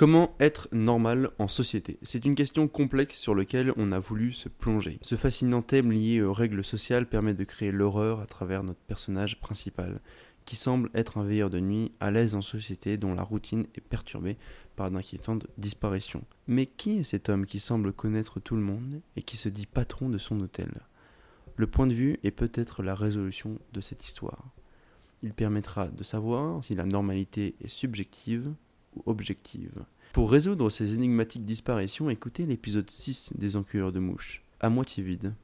Comment être normal en société? C'est une question complexe sur laquelle on a voulu se plonger. Ce fascinant thème lié aux règles sociales permet de créer l'horreur à travers notre personnage principal, qui semble être un veilleur de nuit à l'aise en société dont la routine est perturbée par d'inquiétantes disparitions. Mais qui est cet homme qui semble connaître tout le monde et qui se dit patron de son hôtel? Le point de vue est peut-être la résolution de cette histoire. Il permettra de savoir si la normalité est subjective ou. Pour résoudre ces énigmatiques disparitions, écoutez l'épisode 6 des enculeurs de mouches, à moitié vide.